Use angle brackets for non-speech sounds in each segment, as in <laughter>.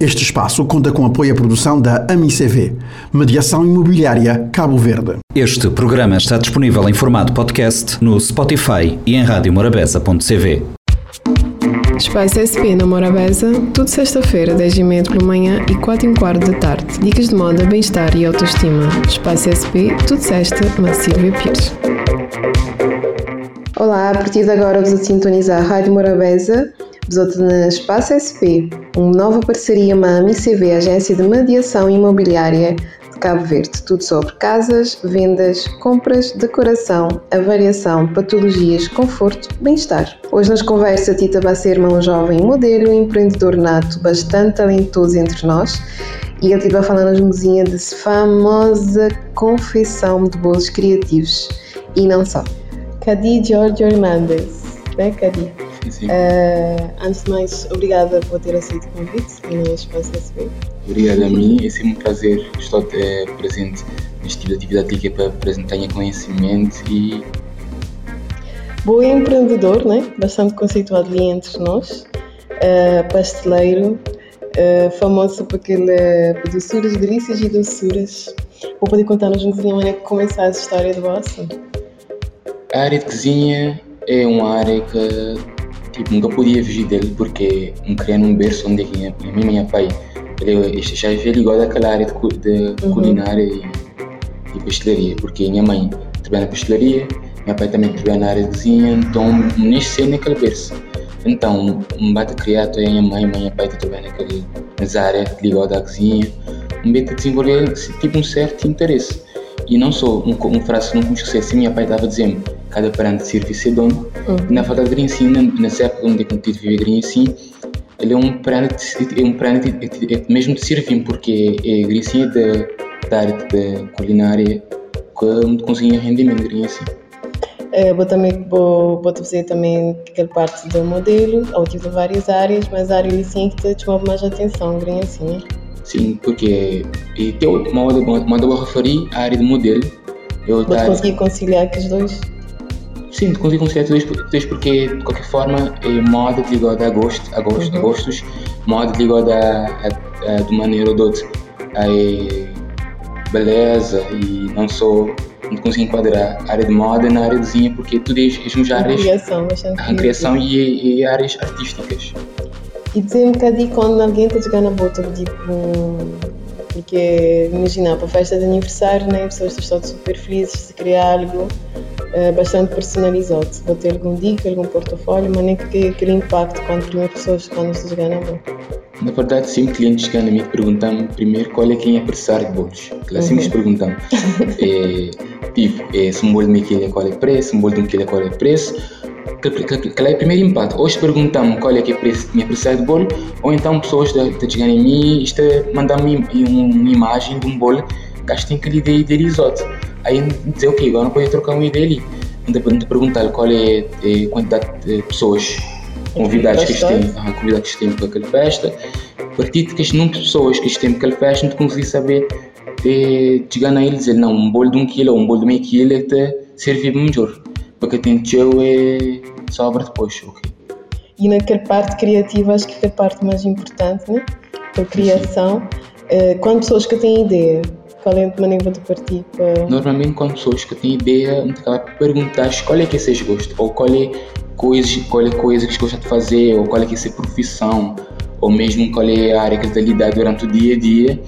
Este espaço conta com apoio à produção da AMICV, Mediação Imobiliária Cabo Verde. Este programa está disponível em formato podcast no Spotify e em radiomorabeza.cv. Espaço SP na Morabeza, tudo sexta-feira, 10h30 pela manhã e 4 h quarto da tarde. Dicas de moda, bem-estar e autoestima. Espaço SP, tudo sexta, na Silvia Pires. Olá, a partir de agora vos a sintonizar a Rádio Morabeza Besoto na Espaço SP, uma nova parceria MAM ICV, Agência de Mediação Imobiliária de Cabo Verde. Tudo sobre casas, vendas, compras, decoração, avaliação, patologias, conforto, bem-estar. Hoje nos conversa Tita Bacerma, um jovem modelo, empreendedor nato, bastante talentoso entre nós. E ele estive falando nas mesinha de famosa confeição de bolos criativos. E não só. Cadi Giorgio Hernandes, né Cadi? Uh, antes de mais, obrigada por ter aceito o convite no Espaço SB. Obrigado a mim, é sempre um prazer estar é, presente neste tipo de atividade que é para apresentar conhecimento e. Boa empreendedor, né? bastante conceituado ali entre nós, uh, pasteleiro, uh, famoso por aquele doçuras, delícias e doçuras. Vou poder contar-nos um bocadinho como é que começou a história do vosso? A área de cozinha é uma área que Tipo, nunca podia fugir dele porque me criei num berço onde minha, minha, minha pai ele, já é ligado àquela área de, de uhum. culinária e, e pastelaria, porque minha mãe trabalha na pastelaria, meu pai também trabalha na área de cozinha, então nasci naquele berço. Então, me bate criado a minha mãe, minha pai trabalha naquele, nessa área ligada à cozinha, me bate desenvolver tipo um certo interesse. E não só um, um frase que não consigo assim, minha pai estava dizendo cada parente serve ser dono. Uhum. Na verdade, Grinci, nessa época onde eu tive viver Grinci, ele é um parente, é um parente é mesmo de servir, porque é Grinci da, da área de culinária que conseguia rendimento Grinci. É, vou também vou, vou dizer também aquela parte do modelo, ou tive várias áreas, mas a área assim que te chamava mais atenção, Grinci, né? Sim, porque e tem uma hora uma eu referir a área de modelo. Eu Mas consegui conciliar com os dois? Sim, consigo conciliar tudo isto porque, de qualquer forma, é moda ligada a gosto, a, gosto, uhum. a gostos, moda ligada a, a, a, de maneira ou de outra a beleza e não só não consigo enquadrar a área de moda na área de desenho porque tudo é, é áreas criação, a criação e, e, áreas artísticas e dizer um bocadinho quando alguém está jogando a bota tipo porque imagina para festa de aniversário né as pessoas estão super felizes de criar algo uh, bastante personalizado. Vou ter algum dica, algum portfólio, mas nem que aquele impacto quando primeiras pessoas quando se ganha bom. Na verdade, sempre clientes chegam a mim perguntam primeiro qual é quem é apressar de bolos. Sempre uhum. perguntam. é, <laughs> tipo, é, se um bolo de meio quilo é qual é o preço, se um bolo de um quilo é qual é o preço. Qual é o primeiro impacto? Hoje perguntam qual é que é o preço de apressar de bolo, ou então pessoas estão chegando em mim e mandam-me uma imagem de um bolo que tem que lhe risoto. Aí dizer, ok, agora não pode trocar uma ideia ali. Então perguntar qual é a quantidade de pessoas convidadas que têm, ah, convidados que têm para aquela festa. A partir de que as número de pessoas que têm para aquela festa, não conseguir saber de chegar a eles dizer, não, um bolo de um quilo ou um bolo de meio quilo é te servir melhor. Porque tem que é sobra depois, ok. E naquela parte criativa, acho que é a parte mais importante, né? A criação. Uh, quando pessoas que têm ideia, qual é a maneira de partir para... Normalmente quando pessoas que têm ideia, acaba por perguntar qual é que é vocês gostam, ou qual é coisa, qual é coisa que gostam de fazer, ou qual é que é a profissão, ou mesmo qual é a área que está lidar durante o dia a dia.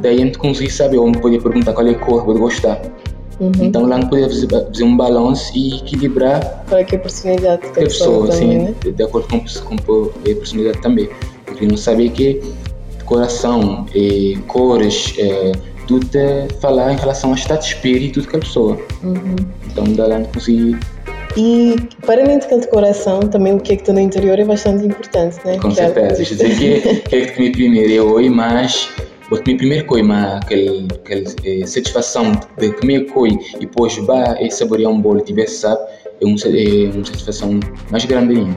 Daí a gente consegue saber, ou poder perguntar qual é a cor que gostar. Uhum. Então lá não poder fazer, um balanço e equilibrar é, que é a personalidade da pessoa, também, né? de, de acordo com, com a personalidade também. Porque não saber que decoração, eh, cores, eh, tudo é falar em relação ao estado de espírito de cada pessoa. Uhum. Então, dá lá conseguir. E, para além de decoração, também o que é que está no interior é bastante importante, né? Com que é certeza. Isto dizer que, que é que comi primeiro, eu hoje, mas vou comer primeiro coi, mas aquela, aquela eh, satisfação de comer coi e depois vai e saborear um bolo e tiver sabe, é uma, é uma satisfação mais grande ainda.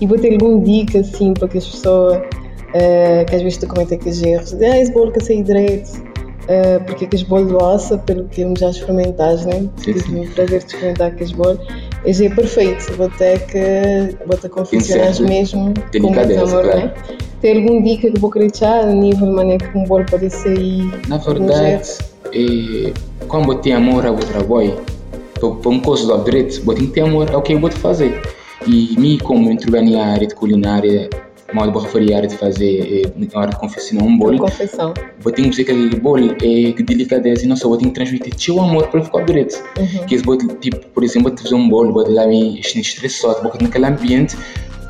E vou ter alguma dica, assim, para que as pessoas, uh, que às vezes que os erros, ah, esse bolo que saiu direito, uh, porque aqueles bolos de ossa, pelo que já experimentaste, né? Tive o prazer de experimentar aqueles bolos. Esse é perfeito, vou ter que vou ter confeccionar mesmo com Delicadeza, muito amor, claro. né? Tem algum dica que vou querer deixar a nível de maneira que um bolo pode sair? Na verdade, é, quando eu tenho amor ao trabalho, para uma coisa do direito, eu tenho que ter amor ao que eu vou fazer. E mim, como eu entrei na área de culinária, vou à área de fazer, é, na hora de confeccionar um bolo, Confeição. eu tenho que dizer que aquele bolo é de delicadeza e não só, eu tenho que transmitir teu amor para ficar direito. Uhum. Que esse bolo, tipo, por exemplo, te fazer um bolo, vou lá me estressado, porque naquele ambiente,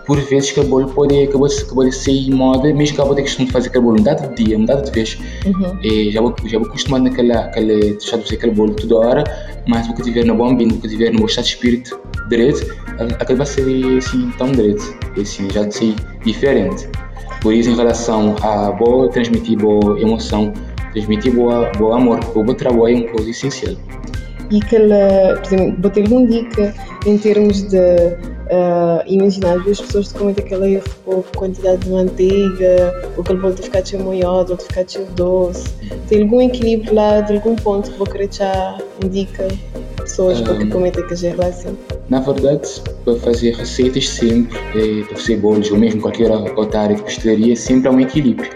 por vezes que o bolo pode, que pode, que pode ser moda, mesmo que eu vou ter costume de fazer aquele bolo um dado de dia, um dado de vez, Uhum. e já vou, já vou acostumado naquela, aquela, deixar de fazer aquele bolo toda hora, mas vou que tiver no bom ambiente, vou que tiver no bom estado de espírito direito, a- aquele vai ser assim tão direito, assim já de ser diferente. Por isso, em relação a boa transmitir boa emoção, transmitir boa, boa amor, o bom trabalho é uma coisa essencial. E aquela, por exemplo, vou ter alguma dica em termos de ah, imaginar as pessoas que cometem aquele erro por quantidade de manteiga, ou aquele bolo ter ficado cheio molhado, ou ficado cheio doce. Tem algum equilíbrio lá, de algum ponto que vou querer já indica pessoas que Um, cometem aquele erro assim? Na verdade, para fazer receitas sempre, eh, para fazer bolos ou mesmo qualquer outra área de pastelaria, sempre há um equilíbrio.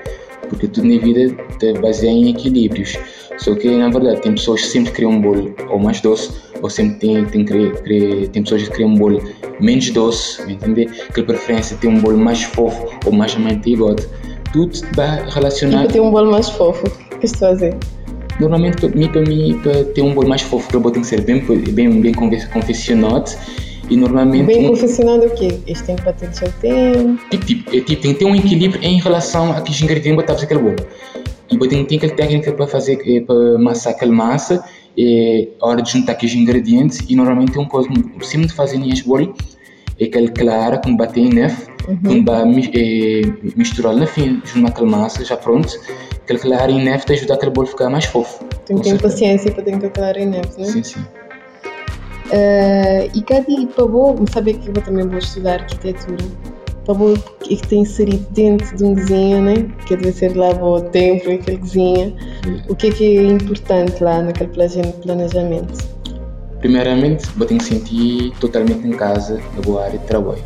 Porque tudo na vida baseia em equilíbrios. Só que, na verdade, tem pessoas que sempre criam um bolo ou mais doce, ou sempre tem, tem, cre- tem pessoas que criam um bolo menos doce, entender? Que preferência tem um bolo mais fofo ou mais amanteigado. Tudo E para relacionado. ter um bolo mais fofo, que estou a fazer? Normalmente, para mim, para ter um bolo mais fofo, o bolo tem que ser bem, bem, bem confe- confeccionado. E normalmente. Bem um- confeccionado o quê? Este tem que bater de seu tempo. Tipo, tipo, é, tipo, tem que ter um equilíbrio em relação a que os ingredientes para fazer aquele bolo. E tem, tem aquela técnica para fazer, eh, para amassar aquela massa, é a hora de juntar aqueles ingredientes e normalmente tem uma coisa, por cima de fazer este bolo, é aquela clara, quando bater em neve, quando vai mi- eh, misturar na fim, junto aquela massa, já pronto, aquela clara em neve te ajuda aquele bolo a ficar mais fofo. Tem que ter paciência para ter que calcular em neve, né? Sim, sim. Eh, e Cadi, para vou, sabe que eu também vou estudar arquitetura. Para vou que tem inserido dentro de um desenho, né? Que deve ser lá o tempo e aquele desenho. O que é que é importante lá naquele plane- planejamento? Primeiramente, eu tenho que sentir totalmente em casa na boa área de trabalho.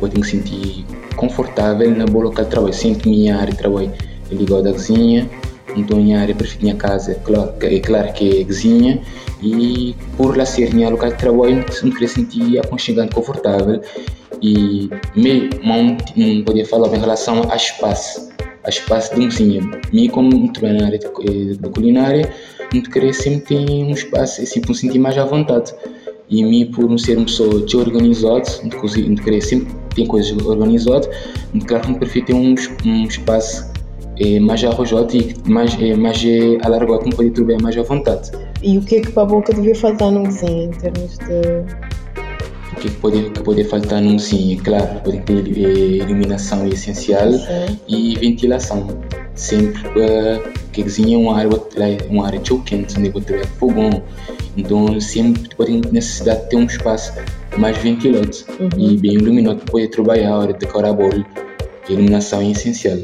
Eu tenho que sentir confortável na boa local de trabalho. Que minha área de trabalho é ligada à cozinha, então minha área preferida, minha casa, é é claro que é a cozinha, e por lá ser minha local de trabalho, eu me queria sentir aconchegante, confortável, e me, não, não podia falar em relação a espaço, a espaço de cozinha. Me, como estou na área de, eh, de culinária, não querer sempre ter um espaço, assim, para me sentir mais à vontade. E mim, por não ser uma pessoa desorganizada, não cozi- não querer sempre ter coisas organizadas, não claro que me prefiro ter um, um espaço eh, mais arrojado e mais, eh, mais eh, alargado, para poder trabalhar mais à vontade. E o que é que para a boca devia faltar num desenho em termos de. O que pode, que pode faltar num sim, é claro, pode ter eh, iluminação é essencial Sim. e ventilação. Sempre uh, que cozinha é uma área, uma área tão quente, onde você tem fogão, então sempre pode ter necessidade de ter um espaço mais ventilado e bem iluminado para poder trabalhar hora de decorar a bolo. A iluminação é essencial.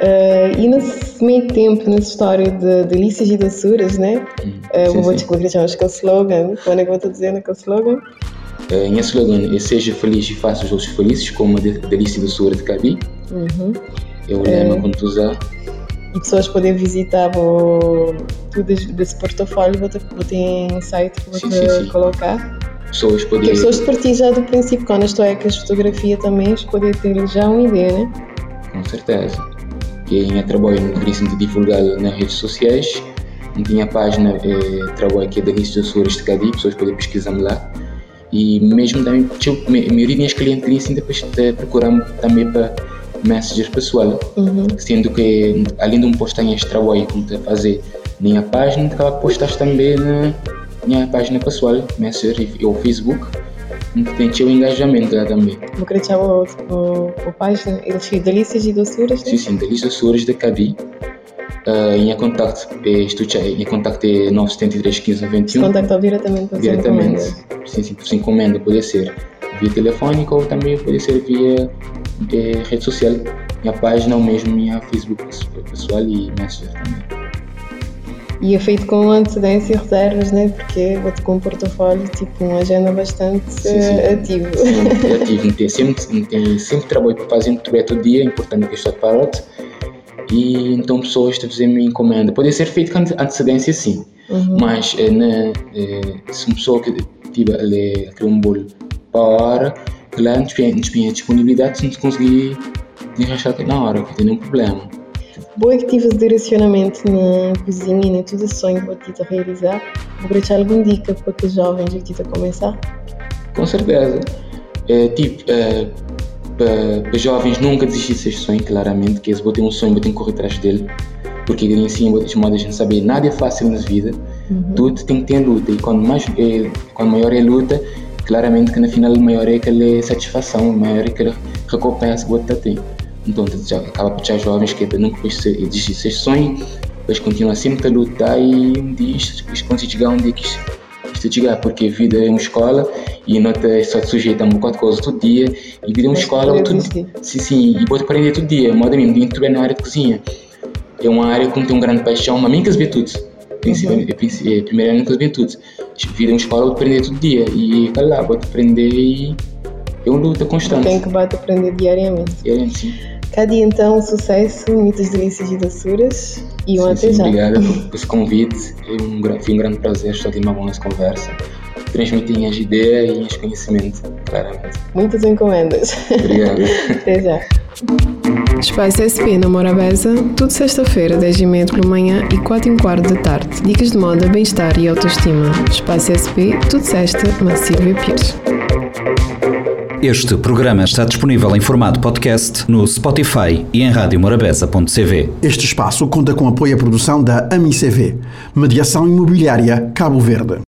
Eh, e nesse meio tempo, nessa história de delícias e doçuras, né? Hum, Uh, sim, vou sim. te colocar aquele slogan. Quando é que eu vou te dizer naquele slogan? Uh, minha slogan é Seja feliz e faça os outros felizes, como a de- delícia e doçura de Cabi. Uhum. É o lema quando tu usar. E pessoas podem visitar o, tudo desse portfólio, vou ter, vou ter um site que vou Sim, sim, sim. colocar. Pessoas Porque podem. as pessoas partir já do princípio, quando estou é que as fotografias também, podem ter já uma ideia, né? Com certeza. Que em trabalho no Gríssimo de divulgar nas redes sociais. Não tinha página, eh, trabalho é da lista de doçuras de Cadi, pessoas podem pesquisar lá. E mesmo também, tipo, a maioria das minhas clientes Gríssimo depois de procurar também para Messenger pessoal. Uhum. Sendo que, além de um postar este trabalho que estou a fazer na minha página, acaba postar também na minha página pessoal, Messenger e o Facebook. Então, tem o engajamento lá também. Vou querer deixar o, o, o página, eles ficam delícias e doçuras, né? Sim, sim, da lista de doçuras de Cabi. Uh, em contacto, eh, estou em contacto é 973 15 Se 91. contactar diretamente Diretamente. Sim, sim, por encomenda pode ser via telefónica ou também pode ser via eh, rede social. Minha página ou mesmo minha Facebook pessoal e Messenger também. E é feito com antecedência e reservas, né? Porque vou-te com um portfólio, tipo, uma agenda bastante sim, sim. ativo. Sim, ativo. Tem sempre, tem sempre trabalho para fazer todo dia, é importante que estou parado. E então pessoas te fazem uma encomenda. Pode ser feito com antecedência, sim. Uhum. Mas é, né, é, se uma pessoa que tiver ali, um bolo para a hora, lá não tem disponibilidade, se não conseguir encaixar na hora, que tem nenhum problema. Boa que tive direcionamento na cozinha e na tudo sonho para ti realizar. Vou deixar alguma dica para que os jovens que a começar? Com certeza. É, tipo, é, para, jovens nunca desistir desse sonho, claramente, que eles botem um sonho, botem correr atrás dele, porque em si, de modo a gente saber, nada é fácil na vida, uhum. tudo tem que ter luta, e quando, mais, é, quando maior é a luta, claramente que no final maior é aquela satisfação, maior é aquela recompensa que você tem. Então, já acaba por ter jovens que nunca desistir desse sonho, depois continua sempre a lutar e um dia conseguir chegar onde é que isto chegar, porque a vida é uma escola e não está só sujeita a um bocado de coisa todo dia e vida é uma escola tudo, sim, sim, e pode aprender todo dia, modo mesmo, dentro na área de cozinha. É uma área que tem uma grande paixão, mas mim que as tudo. É, é, primeiro ano que as tudo. Vida é uma escola, pode aprender todo dia e tá lá, pode aprender e é uma luta constante. Tem que bater aprender diariamente. Diariamente, sim. Cada dia então, sucesso, muitas delícias e doçuras e um sim, até sim, já. Obrigado <laughs> por esse convite, é um, foi um grande prazer estar aqui numa boa conversa. Transmitir as ideias e os conhecimentos, claramente. Muitas encomendas. Obrigado. <laughs> até já. Espaço SP na Morabeza, tudo sexta-feira, 10 e meia pela manhã e 4 e um quarto da tarde. Dicas de moda, bem-estar e autoestima. Espaço SP, tudo sexta, na Silvia Pires. Este programa está disponível em formato podcast no Spotify e em radiomorabeza.cv. Este espaço conta com apoio à produção da AMICV, Mediação Imobiliária Cabo Verde.